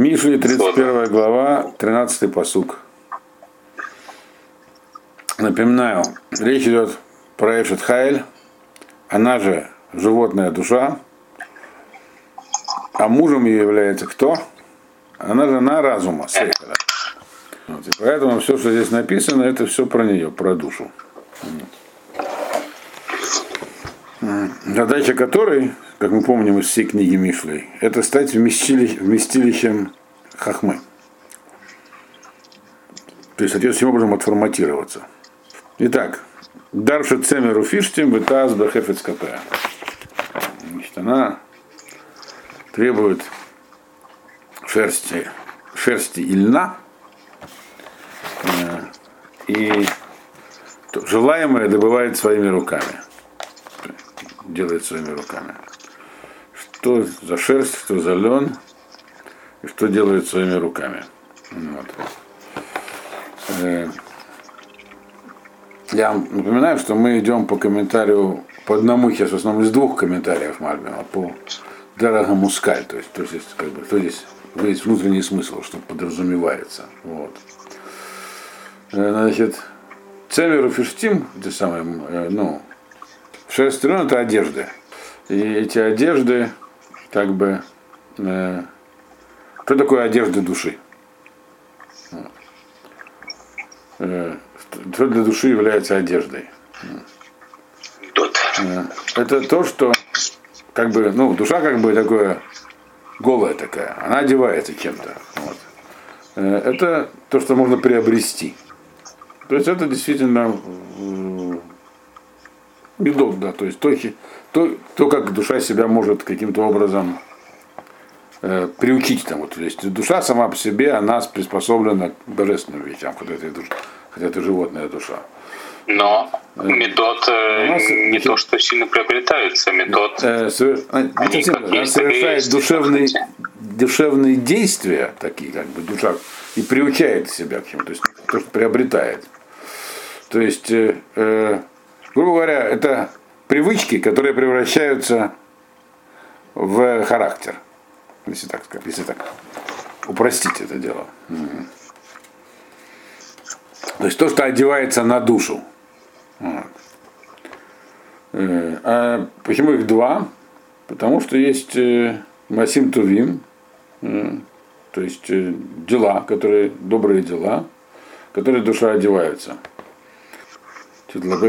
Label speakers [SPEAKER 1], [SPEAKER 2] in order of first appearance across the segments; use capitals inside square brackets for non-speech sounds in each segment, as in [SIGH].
[SPEAKER 1] Мишли, 31 глава, 13 посук. Напоминаю, речь идет про Эшет Хайль, она же животная душа, а мужем ее является кто? Она жена разума, Сейхера. Вот, и поэтому все, что здесь написано, это все про нее, про душу. Задача которой, как мы помним из всей книги Мишлей, это стать вместилищем, хахмы. То есть, соответствующим образом отформатироваться. Итак, Дарша Цемеру Фиштим, Бетаз Бехефец Значит, она требует шерсти, шерсти и льна, э, и желаемое добывает своими руками. Делает своими руками. Что за шерсть, что за лен, и что делает своими руками. Вот. Э, я напоминаю, что мы идем по комментарию, по одному сейчас в основном из двух комментариев Мальбима, по Дорога Мускаль, то есть, то есть как бы, то здесь есть внутренний смысл, что подразумевается. Вот. Э, значит, Цемеру Фиштим, те самые, э, ну, шестерон это одежды. И эти одежды, как бы, э, что такое одежда души? Э, что для души является одеждой? Э, это то, что как бы, ну, душа как бы такое голая такая, она одевается чем-то. Вот. Э, это то, что можно приобрести. То есть это действительно бедот, да, то есть то, то, то, как душа себя может каким-то образом э, приучить тому. То есть душа сама по себе, она приспособлена к божественным вещам, хотя это, душа, хотя это животная душа.
[SPEAKER 2] Но э, метод э, нас, не значит, то, что сильно приобретаются, метод
[SPEAKER 1] э, совер... они, она совершает душевные, душевные действия, такие как бы душа, и приучает себя к чему, то есть то, что приобретает. То есть, э, э, грубо говоря, это привычки, которые превращаются в характер если так сказать, если так упростить это дело. То есть то, что одевается на душу. Э, а почему их два? Потому что есть э, Масим Тувим, э, то есть дела, которые, добрые дела, которые душа одевается.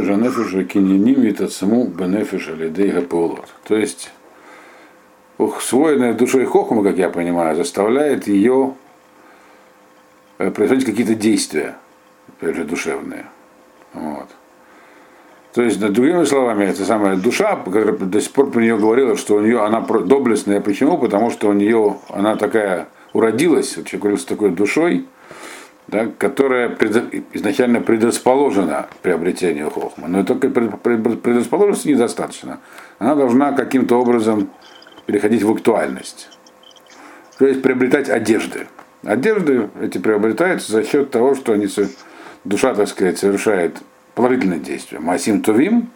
[SPEAKER 1] То есть усвоенная душой Хохма, как я понимаю, заставляет ее производить какие-то действия, опять же, душевные. Вот. То есть, другими словами, это самая душа, которая до сих пор про нее говорила, что у нее она доблестная. Почему? Потому что у нее она такая уродилась, вот человек с такой душой, да, которая изначально предрасположена приобретению хохма. Но только предрасположенности недостаточно. Она должна каким-то образом переходить в актуальность. То есть приобретать одежды. Одежды эти приобретаются за счет того, что они, душа, так сказать, совершает положительное действие. Масим Тувим.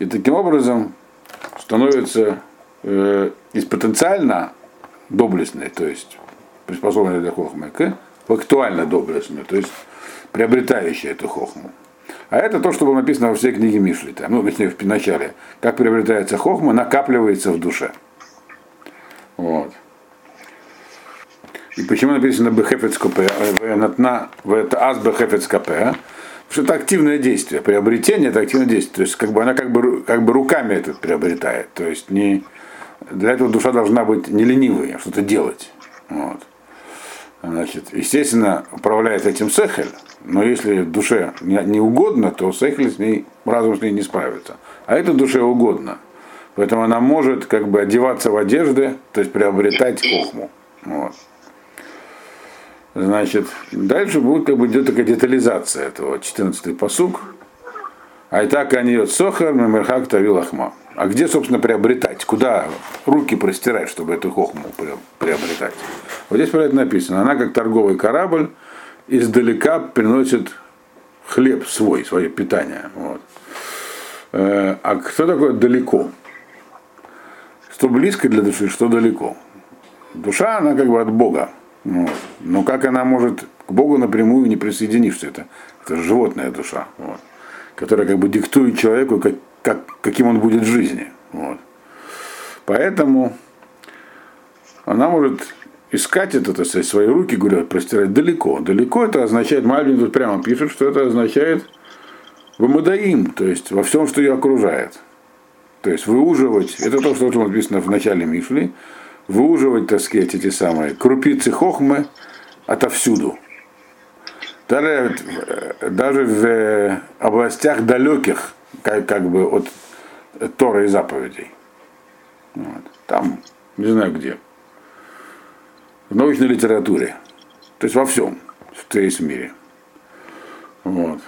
[SPEAKER 1] И таким образом становится э, из потенциально доблестной, то есть приспособленной для хохмы, к актуально доблестной, то есть приобретающей эту хохму. А это то, что было написано во всей книге Мишли, там, ну, точнее, в начале. Как приобретается хохма, накапливается в душе. Вот. И почему написано Бехефец Натна, это Аз Бехефец Копе? Потому что это активное действие. Приобретение это активное действие. То есть как бы она как бы, как бы руками это приобретает. То есть не, для этого душа должна быть не ленивой, а что-то делать. Вот. Значит, естественно, управляет этим сехель, но если душе не, угодно, то сехель с ней, разум с ней не справится. А это душе угодно. Поэтому она может как бы одеваться в одежды, то есть приобретать хохму. Вот. Значит, дальше будет как бы идет такая детализация этого 14-й посуг. А и так они от сохар, мемерхак тавил ахма. А где, собственно, приобретать? Куда руки простирать, чтобы эту хохму приобретать? Вот здесь про это написано. Она как торговый корабль издалека приносит хлеб свой, свое питание. Вот. Э, а кто такое далеко? Что близко для души, что далеко. Душа, она как бы от Бога. Вот. Но как она может к Богу напрямую не присоединившись? Это, это животная душа, вот, которая как бы диктует человеку, как, как, каким он будет в жизни. Вот. Поэтому она может искать это, то есть свои руки, говорят, простирать далеко. Далеко это означает, Мальбин тут прямо пишет, что это означает вымодаим, то есть во всем, что ее окружает. То есть выуживать, это то, что написано в начале Мишли, выуживать, так сказать, эти самые крупицы хохмы отовсюду. Даже, даже в э, областях далеких, как, как бы от Тора и заповедей. Вот. Там, не знаю где. В научной литературе. То есть во всем, что есть в мире. Вот.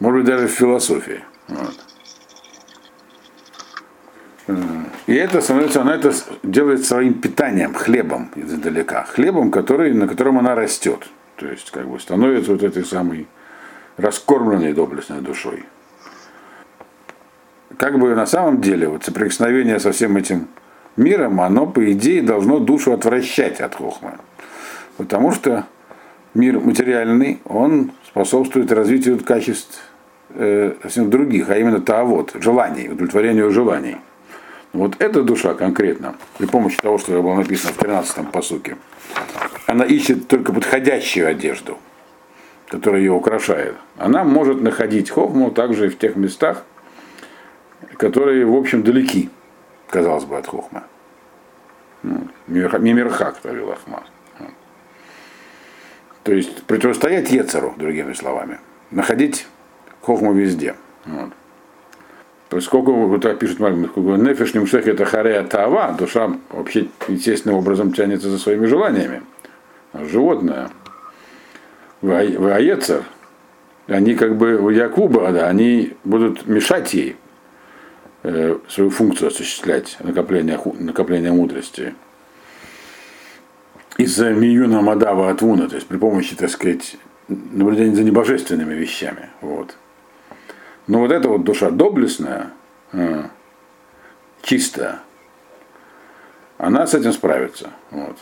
[SPEAKER 1] Может быть, даже в философии. Вот. И это становится, она это делает своим питанием, хлебом издалека. Хлебом, который, на котором она растет. То есть, как бы становится вот этой самой раскормленной доблестной душой. Как бы на самом деле, вот соприкосновение со всем этим миром, оно, по идее, должно душу отвращать от хохмы. Потому что мир материальный, он способствует развитию качеств э, совсем других, а именно вот желаний, удовлетворению желаний. Вот эта душа конкретно, при помощи того, что было написано в 13-м посуке, она ищет только подходящую одежду, которая ее украшает. Она может находить хохму также и в тех местах, которые, в общем, далеки, казалось бы, от хохма. Ну, Мимирхак Тавилахма. То есть противостоять Ецеру, другими словами. Находить хохму везде. Вот. Поскольку, вот так пишет Мальбин, нефиш немшех это харея тава, душа вообще естественным образом тянется за своими желаниями. А животное, Ваецер, они как бы у Якуба, да, они будут мешать ей свою функцию осуществлять, накопление, накопление мудрости. Из-за Миюна Мадава Атвуна, то есть при помощи, так сказать, наблюдения за небожественными вещами. Вот. Но вот эта вот душа доблестная, э, чистая, она с этим справится. Вот.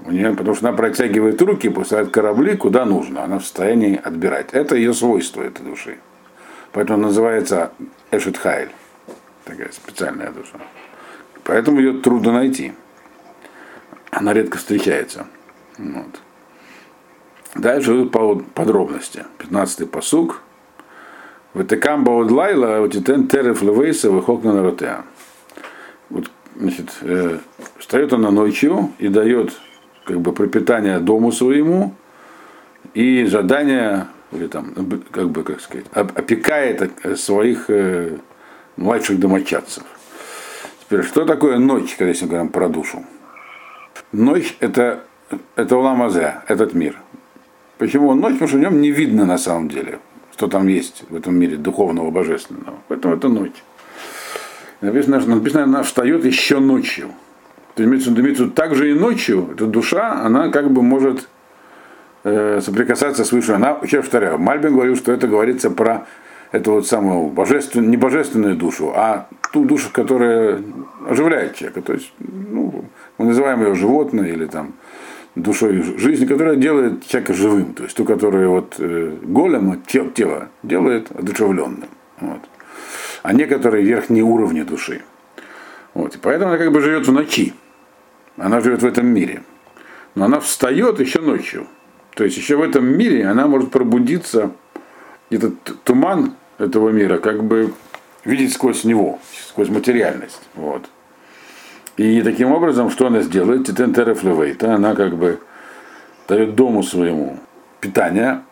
[SPEAKER 1] У нее, потому что она протягивает руки, посылает корабли куда нужно. Она в состоянии отбирать. Это ее свойство этой души. Поэтому называется Эшетхайль. Такая специальная душа. Поэтому ее трудно найти. Она редко встречается. Вот. Дальше подробности. 15-й посуг. Ватекам баудлайла, утитен терев левейса, выхок на. Вот, значит, э, встает она ночью и дает как бы пропитание дому своему и задание, или там, как бы, как сказать, опекает своих э, младших домочадцев. Теперь, что такое ночь, когда мы говорим про душу? Ночь это, это уламазе, этот мир. Почему он ночь? Потому что в нем не видно на самом деле что там есть в этом мире духовного, божественного. Поэтому это ночь. Написано, написано она встает еще ночью. То есть, имеется, имеется также и ночью, эта душа, она как бы может э, соприкасаться с высшей. Она, еще повторяю, Мальбин говорил, что это говорится про эту вот самую божественную, не божественную душу, а ту душу, которая оживляет человека. То есть, ну, мы называем ее животное или там душой жизни, которая делает человека живым, то есть ту, которая вот э, голема, тело, тело делает одушевленным. Вот. А некоторые верхние уровни души. Вот. И поэтому она как бы живет в ночи. Она живет в этом мире. Но она встает еще ночью. То есть еще в этом мире она может пробудиться, этот туман этого мира, как бы видеть сквозь него, сквозь материальность. Вот. И таким образом, что она сделает? Титен Терефлевейта, она как бы дает дому своему питание.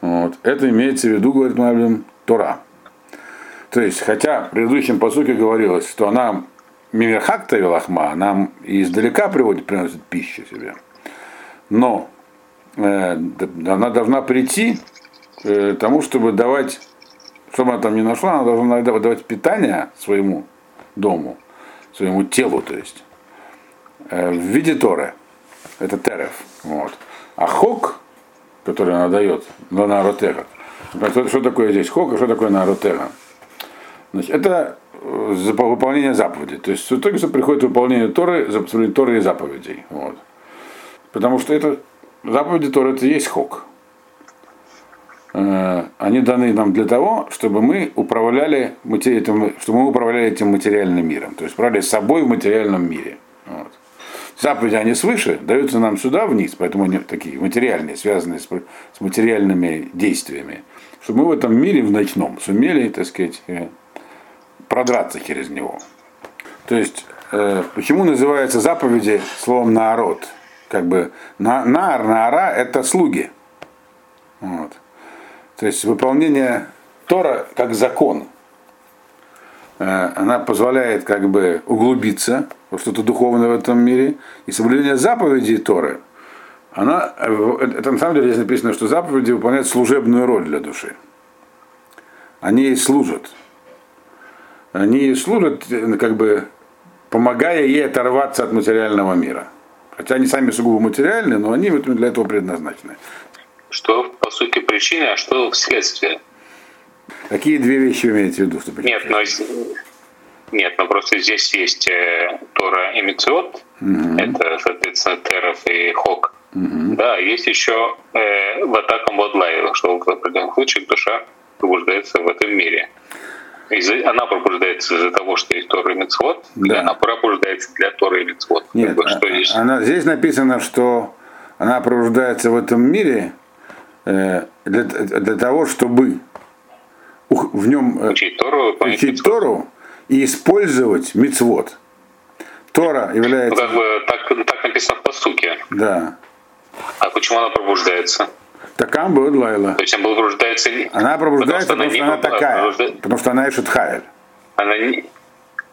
[SPEAKER 1] Вот. Это имеется в виду, говорит Мавлин, Тора. То есть, хотя в предыдущем посуке говорилось, что она Мимерхакта Велахма, она издалека приводит, приносит пищу себе. Но она должна прийти к э, тому, чтобы давать, чтобы она там не нашла, она должна давать питание своему дому своему телу, то есть, э, в виде Торы. Это Терев. Вот. А хок, который она дает, на Наротега, что такое здесь хок, а что такое Наротега? Значит, это э, выполнение заповедей. То есть в итоге приходит выполнение Торы, Торы и заповедей. Вот. Потому что это заповеди Тора это есть хок. Э, Они даны нам для того, чтобы мы управляли, чтобы мы управляли этим материальным миром. То есть управляли собой в материальном мире. Вот. Заповеди, они свыше, даются нам сюда вниз, поэтому они такие материальные, связанные с, с материальными действиями. Чтобы мы в этом мире, в ночном, сумели, так сказать, э, продраться через него. То есть, э, почему называются заповеди словом народ? Как бы на, нар, наара это слуги. Вот. То есть выполнение Тора как закон. Э, она позволяет как бы углубиться во что-то духовное в этом мире. И соблюдение заповедей Торы, она, э, это на самом деле здесь написано, что заповеди выполняют служебную роль для души. Они ей служат. Они ей служат, э, как бы помогая ей оторваться от материального мира. Хотя они сами сугубо материальны, но они для этого предназначены.
[SPEAKER 2] Что по сути причина, а что следствие?
[SPEAKER 1] Какие две вещи вы имеете в виду?
[SPEAKER 2] Что нет, но, нет, но просто здесь есть э, Тора и Мициот, угу. это, соответственно, Теров и Хок. Угу. Да, есть еще э, в атакам Водлайла, что в определенных случаях душа пробуждается в этом мире. Она пробуждается из-за того, что есть Тора и Мицвод, да. она пробуждается для Тора и Мицвод.
[SPEAKER 1] Нет, как бы, что здесь... Она, здесь написано, что она пробуждается в этом мире э, для, для того, чтобы в нем
[SPEAKER 2] э, учить Тору,
[SPEAKER 1] учить Тору и использовать мицвод. Тора является...
[SPEAKER 2] Ну, как бы так, так написано в посуке.
[SPEAKER 1] Да.
[SPEAKER 2] А почему она пробуждается?
[SPEAKER 1] Такам будет Лайла.
[SPEAKER 2] То есть она пробуждается...
[SPEAKER 1] Она пробуждается, потому что, она, потому что она такая. Пробуждается... Потому что она Эшет Хайль.
[SPEAKER 2] Она не,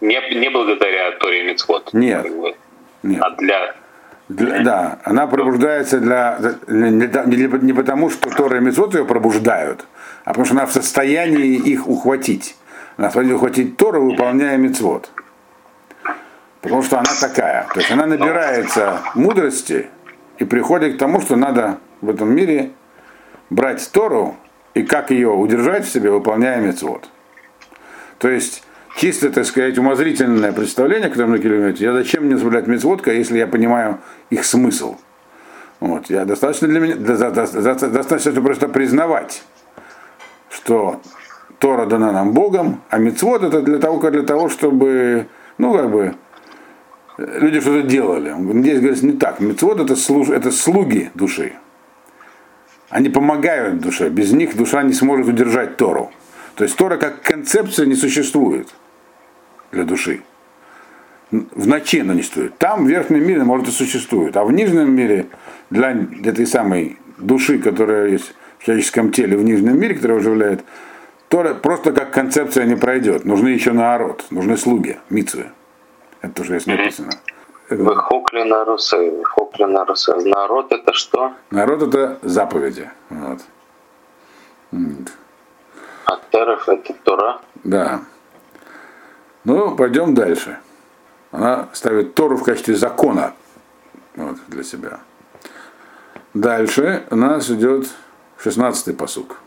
[SPEAKER 2] не, не благодаря Торе Мицвод.
[SPEAKER 1] Нет.
[SPEAKER 2] Как бы,
[SPEAKER 1] Нет.
[SPEAKER 2] А для
[SPEAKER 1] для, да, она пробуждается для, не, не, не потому, что Тора и Мецвод ее пробуждают, а потому что она в состоянии их ухватить. Она в состоянии ухватить Тору, выполняя Мецвод. Потому что она такая. То есть она набирается мудрости и приходит к тому, что надо в этом мире брать Тору и как ее удержать в себе, выполняя Мецвод. То есть чисто, так сказать, умозрительное представление, которое многие любят, я зачем мне соблюдать мецводка, если я понимаю их смысл. Вот, я достаточно для меня, достаточно просто признавать, что Тора дана нам Богом, а мецвод это для того, для того, чтобы, ну, как бы, люди что-то делали. Здесь говорится не так. Мецвод это, служ, это слуги души. Они помогают душе. Без них душа не сможет удержать Тору. То есть Тора как концепция не существует для души. В ночи она не существует. Там в верхнем мире, может, и существует. А в нижнем мире для этой самой души, которая есть в человеческом теле, в нижнем мире, которая оживляет, Тора просто как концепция не пройдет. Нужны еще народ, нужны слуги, митцвы. Это тоже есть написано.
[SPEAKER 2] Хокли на русы, хокли на русы. Народ это что?
[SPEAKER 1] Народ это заповеди. Вот.
[SPEAKER 2] А теров это Тора?
[SPEAKER 1] Да. Ну, пойдем дальше. Она ставит Тору в качестве закона вот, для себя. Дальше у нас идет 16-й посук.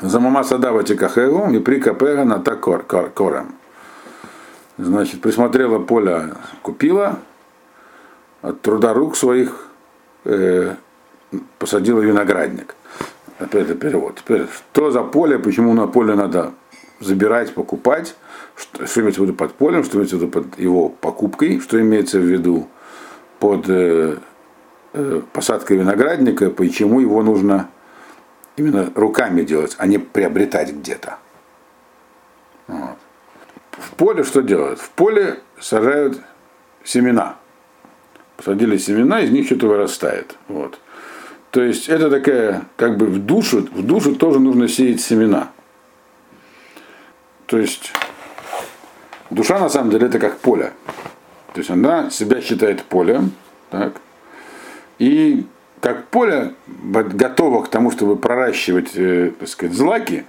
[SPEAKER 1] Замама садава тикахеру и при капера на кором. Значит, присмотрела поле, купила, от труда рук своих э, посадила виноградник. Опять это перевод. Теперь, что за поле, почему на поле надо забирать, покупать, что, что имеется в виду под полем, что имеется в виду под его покупкой, что имеется в виду под э, э, посадкой виноградника, почему его нужно именно руками делать, а не приобретать где-то. Вот. В поле что делают? В поле сажают семена. Посадили семена, из них что-то вырастает. Вот. То есть это такая, как бы в душу, в душу тоже нужно сеять семена. То есть душа на самом деле это как поле. То есть она себя считает полем, так, и как поле готово к тому, чтобы проращивать, э, так сказать, злаки,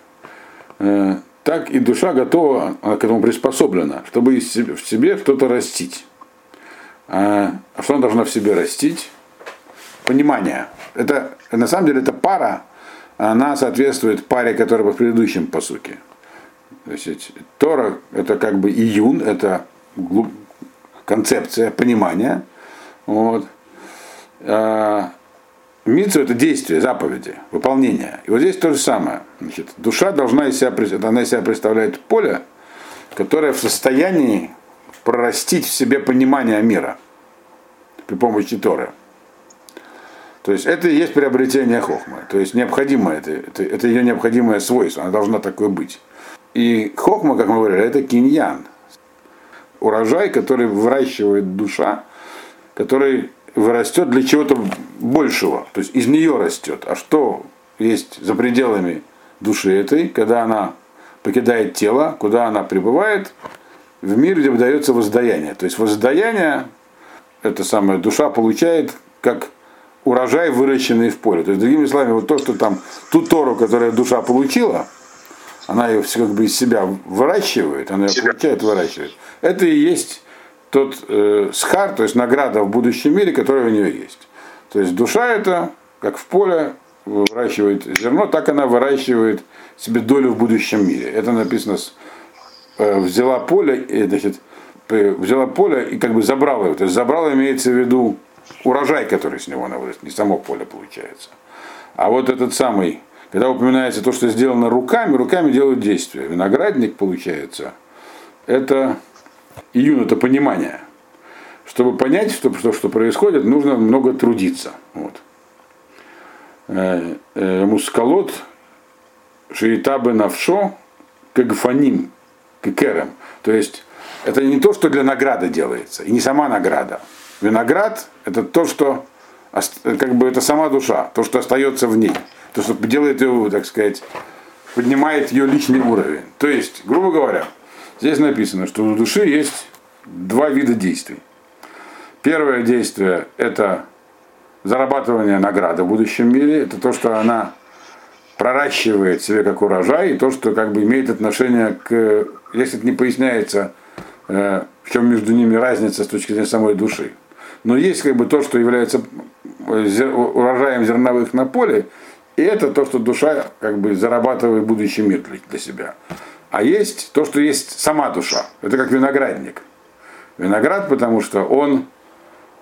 [SPEAKER 1] э, так и душа готова, она к этому приспособлена, чтобы в себе что-то растить. А, а что она должна в себе растить? Понимание. Это, на самом деле, эта пара, она соответствует паре, которая в предыдущем посуке. То есть Тора это как бы июн, это концепция понимания. Вот. Митсу это действие, заповеди, выполнение. И вот здесь то же самое. Значит, душа должна из себя, она из себя представляет поле, которое в состоянии прорастить в себе понимание мира при помощи Торы. То есть это и есть приобретение хохмы. То есть необходимо это, это, это ее необходимое свойство, она должна такой быть. И хохма, как мы говорили, это киньян. Урожай, который выращивает душа, который вырастет для чего-то большего. То есть из нее растет. А что есть за пределами души этой, когда она покидает тело, куда она пребывает, в мир, где выдается воздаяние. То есть воздаяние, это самая душа получает как урожай, выращенный в поле. То есть, другими словами, вот то, что там, ту Тору, которую душа получила, она ее как бы из себя выращивает, она ее получает, выращивает. Это и есть тот э, схар, то есть награда в будущем мире, которая у нее есть. То есть душа это, как в поле, выращивает зерно, так она выращивает себе долю в будущем мире. Это написано, э, взяла поле, и, значит, взяла поле и как бы забрала его. То есть забрала имеется в виду урожай, который с него она вырастет, не само поле получается. А вот этот самый, когда упоминается то, что сделано руками, руками делают действия. Виноградник получается, это июнь, это понимание. Чтобы понять, что, что, что происходит, нужно много трудиться. Вот. Э, э, мускалот шиитабы навшо кагфаним кекерем. То есть это не то, что для награды делается, и не сама награда. Виноград это то, что как бы это сама душа, то, что остается в ней, то, что делает ее, так сказать, поднимает ее личный уровень. То есть, грубо говоря, здесь написано, что у души есть два вида действий. Первое действие – это зарабатывание награды в будущем мире, это то, что она проращивает себе как урожай, и то, что как бы имеет отношение к, если это не поясняется, э, в чем между ними разница с точки зрения самой души. Но есть как бы то, что является э, урожаем зерновых на поле, и это то, что душа как бы зарабатывает будущий мир для, для себя. А есть то, что есть сама душа. Это как виноградник. Виноград, потому что он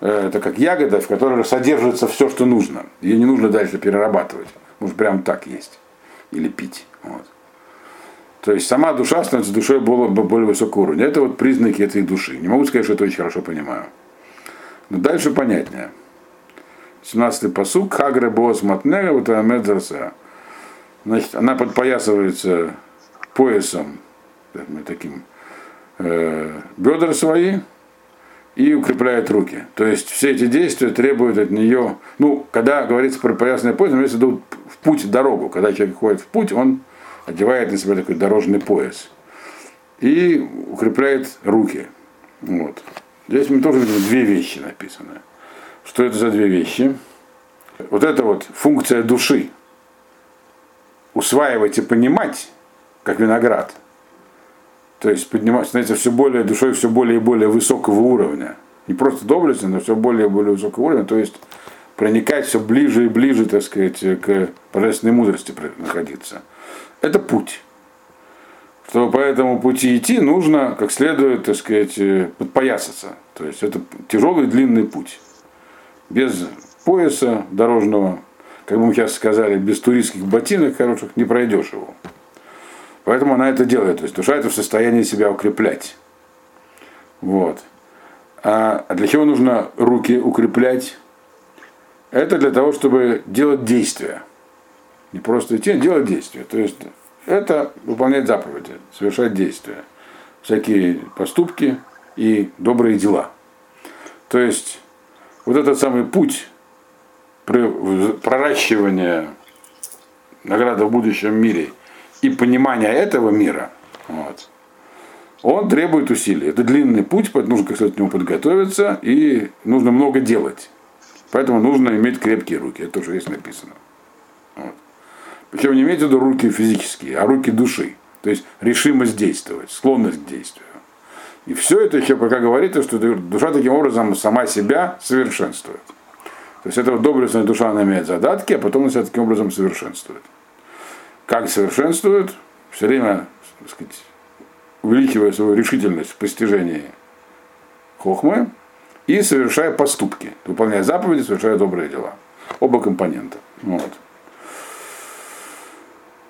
[SPEAKER 1] э, это как ягода, в которой содержится все, что нужно. Ее не нужно дальше перерабатывать. Может прям так есть. Или пить. Вот. То есть сама душа становится душой более, более высокого уровня. Это вот признаки этой души. Не могу сказать, что это очень хорошо понимаю. Но дальше понятнее. 17-й посук, Хагре Боас Матнега, вот. Значит, она подпоясывается поясом, таким, э, бедра свои и укрепляет руки. То есть все эти действия требуют от нее, ну, когда говорится про поясный пояс, в виду в путь, дорогу. Когда человек ходит в путь, он одевает на себя такой дорожный пояс и укрепляет руки. Вот. Здесь мы тоже видим две вещи написаны. Что это за две вещи? Вот это вот функция души. Усваивать и понимать, как виноград. То есть поднимать, становится все более душой все более и более высокого уровня. Не просто доблестно, но все более и более высокого уровня. То есть проникать все ближе и ближе, так сказать, к божественной мудрости находиться. Это путь чтобы по этому пути идти, нужно как следует, так сказать, э, подпоясаться. То есть это тяжелый длинный путь. Без пояса дорожного, как бы мы сейчас сказали, без туристских ботинок хороших не пройдешь его. Поэтому она это делает. То есть душа это в состоянии себя укреплять. Вот. А для чего нужно руки укреплять? Это для того, чтобы делать действия. Не просто идти, а делать действия. То есть это выполнять заповеди, совершать действия, всякие поступки и добрые дела. То есть вот этот самый путь проращивания награды в будущем мире и понимания этого мира, вот, он требует усилий. Это длинный путь, нужно как следует к нему подготовиться и нужно много делать. Поэтому нужно иметь крепкие руки. Это тоже здесь написано. Вот. Причем не имеется в виду руки физические, а руки души. То есть решимость действовать, склонность к действию. И все это еще пока говорится, что душа таким образом сама себя совершенствует. То есть эта доблестная душа она имеет задатки, а потом она себя таким образом совершенствует. Как совершенствует? Все время так сказать, увеличивая свою решительность в постижении хохмы, и совершая поступки, выполняя заповеди, совершая добрые дела. Оба компонента. Вот.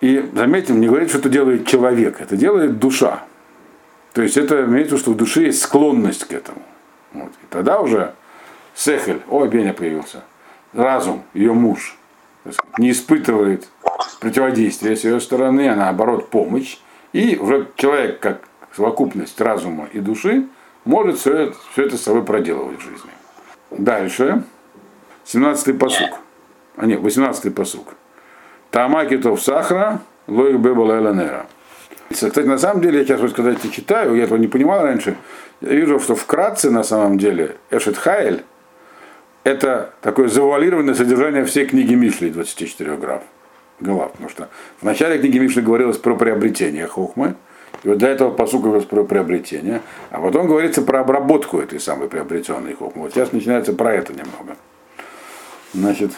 [SPEAKER 1] И заметим, не говорит, что это делает человек, это делает душа. То есть это имеется что в душе есть склонность к этому. Вот. И тогда уже Сехель, о, Беня появился, разум, ее муж, не испытывает противодействия с ее стороны, а наоборот помощь. И уже человек, как совокупность разума и души, может все это, все это с собой проделывать в жизни. Дальше. 17-й посук. А нет, 18-й посук. Тамакитов сахара, лоик бебала эланера. Кстати, на самом деле, я сейчас вот когда это читаю, я этого не понимал раньше, я вижу, что вкратце на самом деле Эшет Хайль это такое завуалированное содержание всей книги Мишли 24 граф, глав. Потому что в начале книги Мишли говорилось про приобретение хохмы, и вот до этого посука говорилось про приобретение, а потом говорится про обработку этой самой приобретенной хохмы. Вот сейчас начинается про это немного. Значит,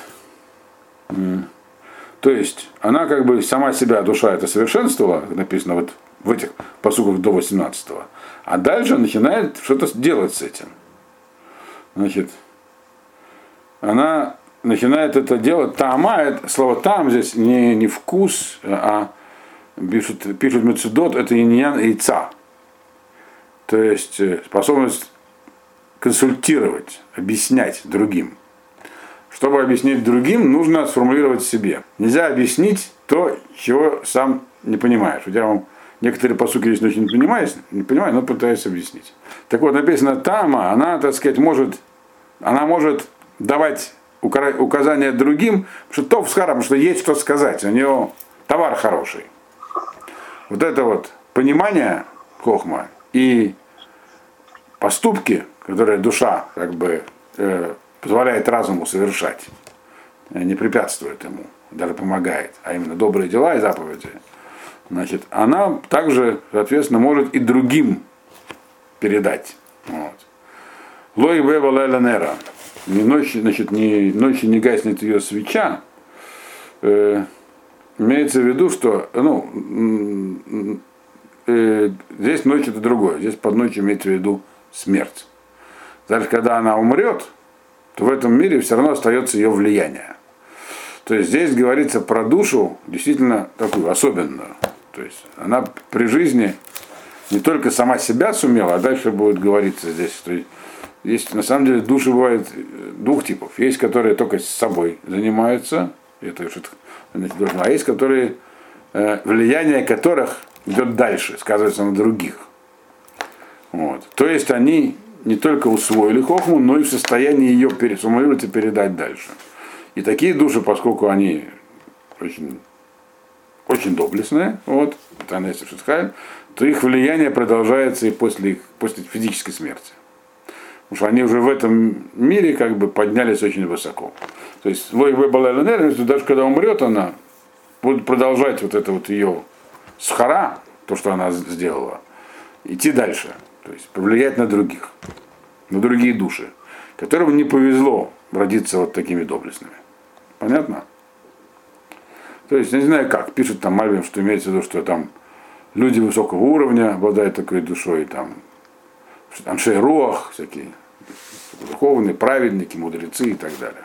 [SPEAKER 1] то есть она как бы сама себя, душа это совершенствовала, написано вот в этих посуках до 18 -го. А дальше начинает что-то делать с этим. Значит, она начинает это делать. Тама, это, слово там здесь не, не вкус, а пишут, пишут Мецудот, это иньян яйца. То есть э, способность консультировать, объяснять другим. Чтобы объяснить другим, нужно сформулировать себе. Нельзя объяснить то, чего сам не понимаешь. У тебя вам некоторые посуки здесь очень не понимаешь, не понимаю, но пытаюсь объяснить. Так вот, написано Тама, она, так сказать, может, она может давать указания другим, что то в потому что есть что сказать, у него товар хороший. Вот это вот понимание хохма и поступки, которые душа как бы э, позволяет разуму совершать, э, не препятствует ему, даже помогает, а именно добрые дела и заповеди, значит, она также, соответственно, может и другим передать. Вот. Лой Бева Леленера не ночью, значит, не, ночью не гаснет ее свеча, э, имеется в виду, что ну, э, здесь ночь это другое, здесь под ночью имеется в виду смерть. Дальше, когда она умрет, то в этом мире все равно остается ее влияние. То есть здесь говорится про душу действительно такую особенную. То есть она при жизни не только сама себя сумела, а дальше будет говориться здесь, что есть, на самом деле, души бывают э, двух типов. Есть, которые только с собой занимаются, это должно, а есть, которые, э, влияние которых идет дальше, сказывается на других. Вот. То есть они не только усвоили хохму, но и в состоянии ее сформулировать и передать дальше. И такие души, поскольку они очень, очень доблестные, вот, то их влияние продолжается и после, их, после физической смерти. Потому что они уже в этом мире как бы поднялись очень высоко. То есть даже когда умрет она, будет продолжать вот это вот ее схара, то, что она сделала, идти дальше. То есть повлиять на других, на другие души, которым не повезло родиться вот такими доблестными. Понятно? То есть, не знаю как, пишут там Мальвин, что имеется в виду, что там люди высокого уровня обладают такой душой, там Аншейроах, всякие духовные, праведники, мудрецы и так далее.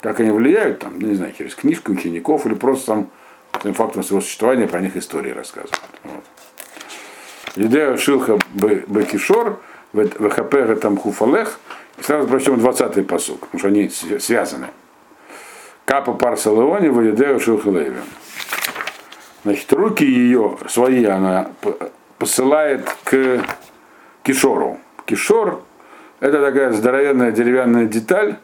[SPEAKER 1] Как они влияют, там, не знаю, через книжки учеников или просто там тем фактом своего существования про них истории рассказывают. Вот. Идея Шилха Бекишор, ВХП там Хуфалех, и сразу прочтем 20-й посук, потому что они связаны. Капа Парсалеоне, Ваидею Шилха Леви. Значит, руки ее свои она посылает к кишору. Кишор – это такая здоровенная деревянная деталь,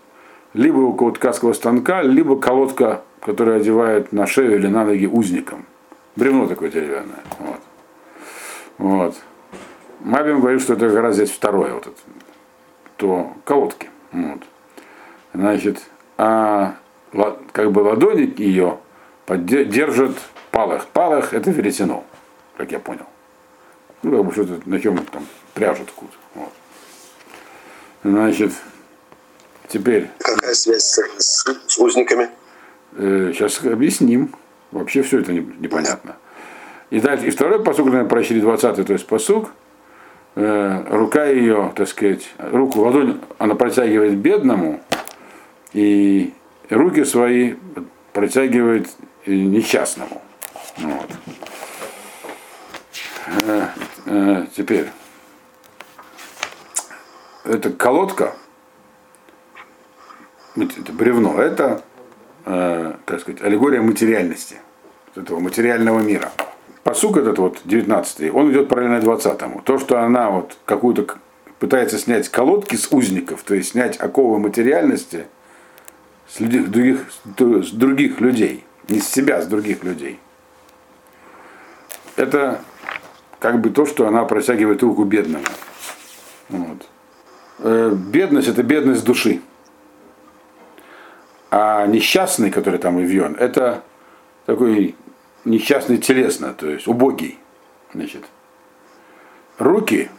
[SPEAKER 1] либо у ткацкого станка, либо колодка, которая одевает на шею или на ноги узникам. Бревно такое деревянное. Вот. Вот. Мабин говорит, что это раз здесь второе, вот это, то колодки. Вот. Значит, а как бы ладони ее держит палах. Палах это веретено, как я понял. Ну, как бы что-то, на чем там пряжу такую. Вот. Значит, теперь.
[SPEAKER 3] Какая связь с, с узниками?
[SPEAKER 1] Э, сейчас объясним. Вообще все это непонятно. И дальше, и второй посук, наверное, прочли 20 то есть посук. э, рука ее, так сказать, руку, ладонь она протягивает бедному, и руки свои протягивает несчастному. Вот. Э, э, теперь, это колодка, это бревно, это, э, как сказать, аллегория материальности, этого материального мира. Посук этот вот, 19 он идет параллельно 20-му. То, что она вот какую-то пытается снять колодки с узников, то есть снять оковы материальности с, людей, других, с других людей, не с себя, а с других людей. Это как бы то, что она протягивает руку бедному. Вот. Э, бедность это бедность души. А несчастный, который там Ивьон, это такой несчастный телесно, то есть убогий. Значит. Руки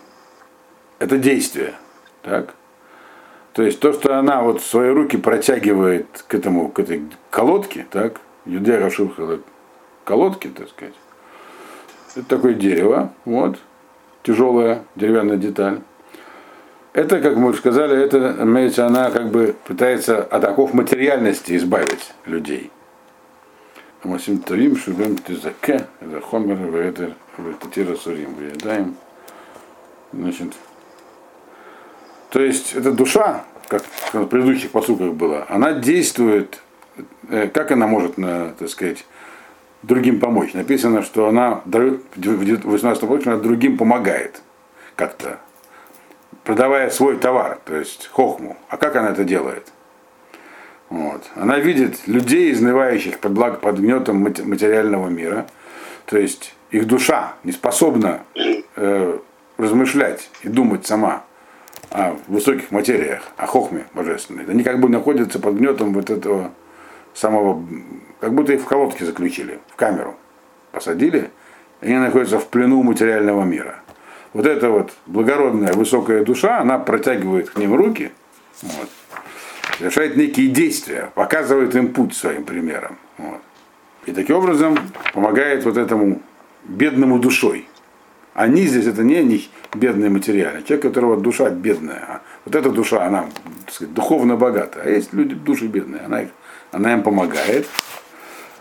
[SPEAKER 1] это действие. Так? То есть то, что она вот свои руки протягивает к этому, к этой колодке, так, Юдея Шурхала колодки, так сказать. Это такое дерево, вот, тяжелая деревянная деталь. Это, как мы уже сказали, это, имеется, она как бы пытается от оков материальности избавить людей. Масим Тарим, Шубем Тизаке, это Хомер, это Татира Сурим, выедаем. Значит, то есть эта душа, как в предыдущих посылках было, она действует, э, как она может, так сказать, другим помочь. Написано, что она в 18 веке она другим помогает как-то, продавая свой товар, то есть хохму. А как она это делает? Вот. Она видит людей, изнывающих под, благо, под гнетом материального мира, то есть их душа не способна э, размышлять и думать сама о высоких материях, о хохме божественной. Они как бы находятся под гнетом вот этого самого, как будто их в колодке заключили, в камеру посадили, и они находятся в плену материального мира. Вот эта вот благородная высокая душа, она протягивает к ним руки, вот, совершает некие действия, показывает им путь своим примером. Вот. И таким образом помогает вот этому бедному душой. Они здесь это не них бедные материальные, человек, у которого душа бедная. А вот эта душа, она так сказать, духовно богатая. А есть люди души бедные, она, их, она им помогает.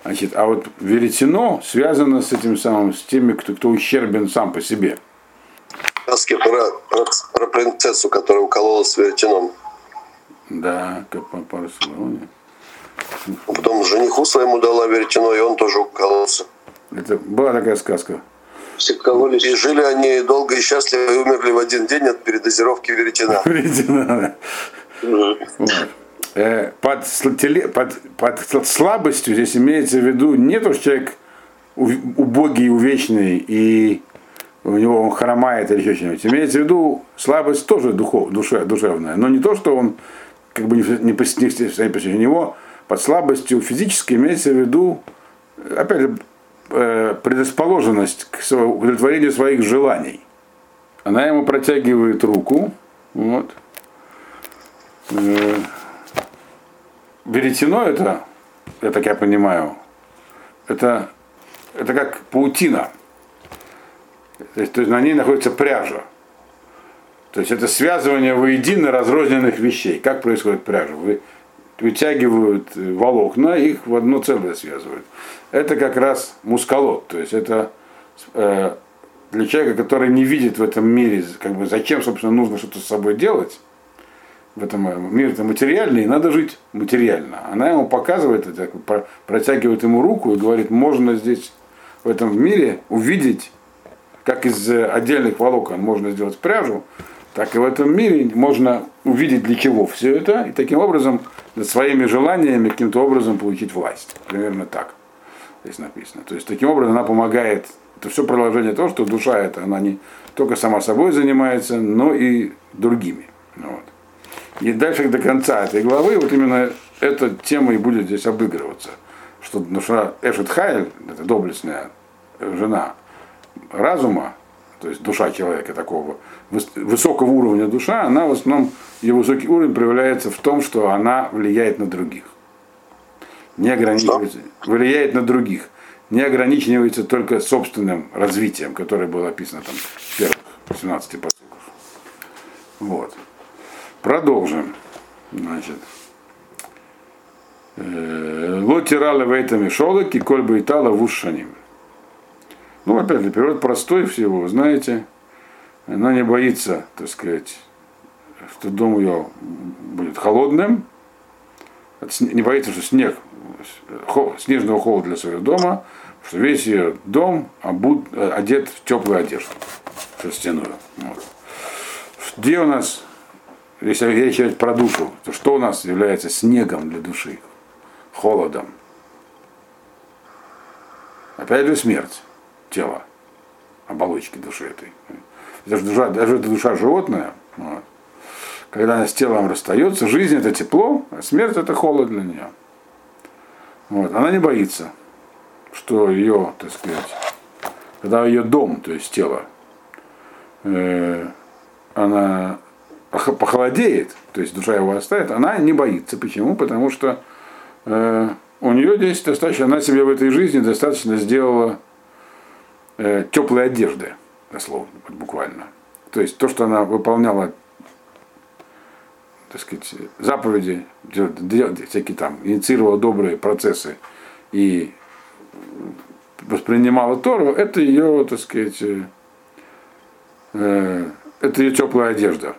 [SPEAKER 1] Значит, а вот веретено связано с этим самым, с теми, кто, кто ущербен сам по себе.
[SPEAKER 3] Сказки про, про, про принцессу, которая укололась веретеном.
[SPEAKER 1] Да, как по пару
[SPEAKER 3] Потом жениху своему дала веретено, и он тоже укололся.
[SPEAKER 1] Это была такая сказка
[SPEAKER 3] все кололись. И жили они долго и счастливо и умерли в один день от передозировки веретена. [LAUGHS]
[SPEAKER 1] Веретена, э, под, под, под слабостью здесь имеется в виду не то, что человек убогий, увечный и у него он хромает или еще что-нибудь. Имеется в виду слабость тоже духов, душе, душевная, но не то, что он как бы не, не, не, у него под слабостью физической имеется в виду, опять же, Э, предрасположенность к удовлетворению своих желаний. Она ему протягивает руку, вот. Э, веретено это, я так я понимаю, это, это как паутина. То есть, то есть на ней находится пряжа. То есть это связывание воедино разрозненных вещей. Как происходит пряжа? Вы вытягивают волокна, их в одно целое связывают это как раз мускалот, то есть это э, для человека, который не видит в этом мире, как бы зачем, собственно, нужно что-то с собой делать, в этом э, мире это материальный, и надо жить материально. Она ему показывает это, протягивает ему руку и говорит, можно здесь, в этом мире, увидеть, как из отдельных волокон можно сделать пряжу, так и в этом мире можно увидеть для чего все это, и таким образом своими желаниями каким-то образом получить власть. Примерно так здесь написано. То есть таким образом она помогает, это все продолжение того, что душа это, она не только сама собой занимается, но и другими. Вот. И дальше до конца этой главы вот именно эта тема и будет здесь обыгрываться. Что душа Эшет Хайль, это доблестная жена разума, то есть душа человека такого высокого уровня душа, она в основном, ее высокий уровень проявляется в том, что она влияет на других не ограничивается, Что? влияет на других, не ограничивается только собственным развитием, которое было описано там в первых 17 посылках. Вот. Продолжим. Значит. Э, Лотирала в этом шолоки, коль бы итала в ушаним. Ну, опять же, перевод простой всего, знаете. Она не боится, так сказать, что дом ее будет холодным. Не боится, что снег, снежного холода для своего дома, что весь ее дом обут, одет в теплую одежду шерстяную. Вот. Где у нас, если речь идет про душу, то что у нас является снегом для души, холодом? Опять же смерть тела, оболочки души этой. Это же душа, даже это душа животное. Вот. Когда она с телом расстается, жизнь это тепло, а смерть это холод для нее. Вот. Она не боится, что ее, так сказать, когда ее дом, то есть тело, э, она похолодеет, то есть душа его оставит, она не боится. Почему? Потому что э, у нее здесь достаточно, она себе в этой жизни достаточно сделала э, теплой одежды, дословно, буквально. То есть то, что она выполняла так сказать, заповеди, всякие там, инициировала добрые процессы и воспринимала Тору, это ее, так сказать, э, это ее теплая одежда.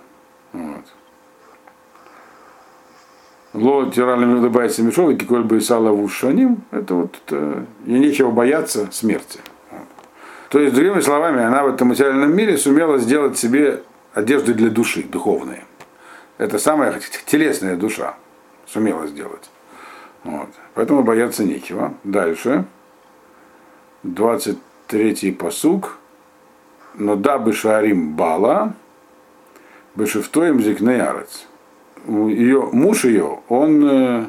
[SPEAKER 1] Ло тиральными улыбается мешок, и коль бы и сала в ушаним, это вот это, ей нечего бояться смерти. То есть, другими словами, она в этом материальном мире сумела сделать себе одежду для души, духовные. Это самая телесная душа сумела сделать. Вот. Поэтому бояться нечего. Дальше. 23-й посук. Но дабы шарим бала, бешевтоем зикней арец. Ее, муж ее, он э,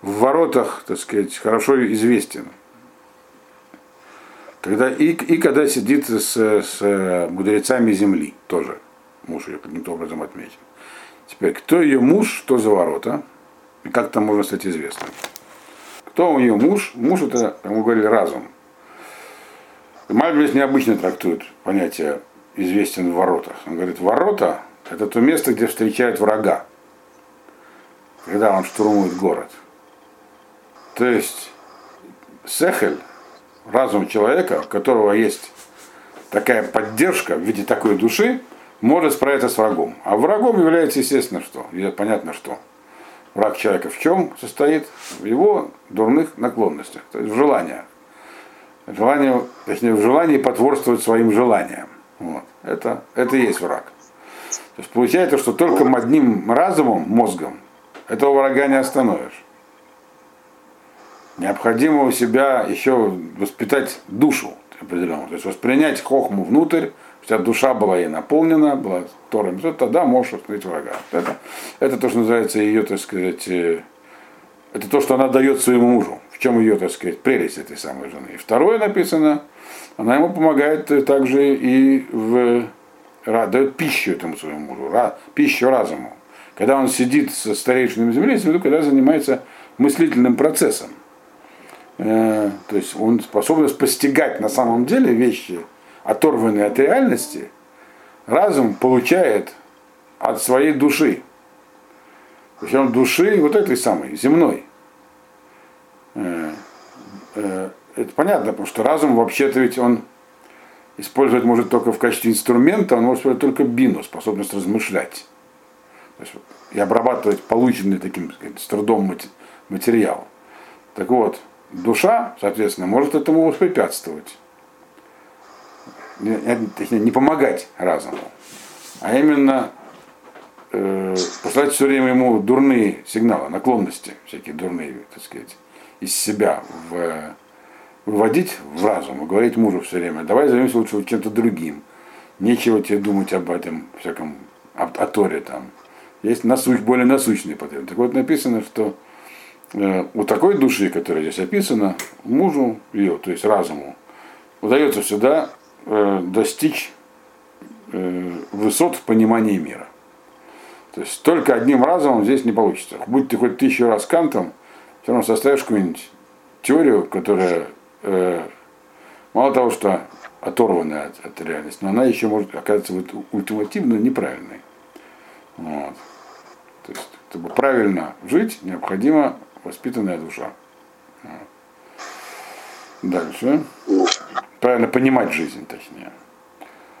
[SPEAKER 1] в воротах, так сказать, хорошо известен. Когда, и, и когда сидит с, с мудрецами земли, тоже муж ее каким-то образом отметен. Теперь, кто ее муж, что за ворота, и как там можно стать известным. Кто у нее муж? Муж это, как мы говорили, разум. Мальбис необычно трактует понятие известен в воротах. Он говорит, ворота – это то место, где встречают врага, когда он штурмует город. То есть Сехель, разум человека, у которого есть такая поддержка в виде такой души, может справиться с врагом. А врагом является, естественно, что? Понятно, что. Враг человека в чем состоит? В его дурных наклонностях, то есть в желаниях. Желание, точнее, в желании потворствовать своим желаниям. Вот. Это, это и есть враг. То есть получается, что только одним разумом, мозгом, этого врага не остановишь. Необходимо у себя еще воспитать душу определенную. То есть воспринять хохму внутрь, тебя душа была ей наполнена, была Тором, тогда можешь открыть врага. Это, это то, что называется ее, так сказать, э, это то, что она дает своему мужу. В чем ее, так сказать, прелесть этой самой жены. И второе написано, она ему помогает также и в, дает пищу этому своему мужу, пищу разуму. Когда он сидит со старейшинами земли, виду, когда занимается мыслительным процессом. Э, то есть он способен постигать на самом деле вещи, оторванный от реальности, разум получает от своей души. Причем души вот этой самой, земной. Э, э, это понятно, потому что разум вообще-то ведь он использовать может только в качестве инструмента, он может использовать только бину, способность размышлять. И обрабатывать полученный таким сказать, с трудом материал. Так вот, душа, соответственно, может этому воспрепятствовать точнее, не помогать разуму, а именно э, посылать все время ему дурные сигналы, наклонности, всякие дурные, так сказать, из себя в, выводить в разум и говорить мужу все время, давай займемся лучше чем-то другим. Нечего тебе думать об этом всяком, о, о Торе там. Есть насущ, более насущные потребности. Так вот написано, что у такой души, которая здесь описана, мужу ее, то есть разуму, удается сюда э, достичь э, высот в понимании мира. То есть только одним разом здесь не получится. Будь ты хоть тысячу раз кантом, все равно составишь какую-нибудь теорию, которая э, мало того, что оторванная от, от реальности, но она еще может оказаться вот ультимативно неправильной. Вот. То есть, чтобы правильно жить, необходима воспитанная душа. Дальше. Правильно понимать жизнь, точнее.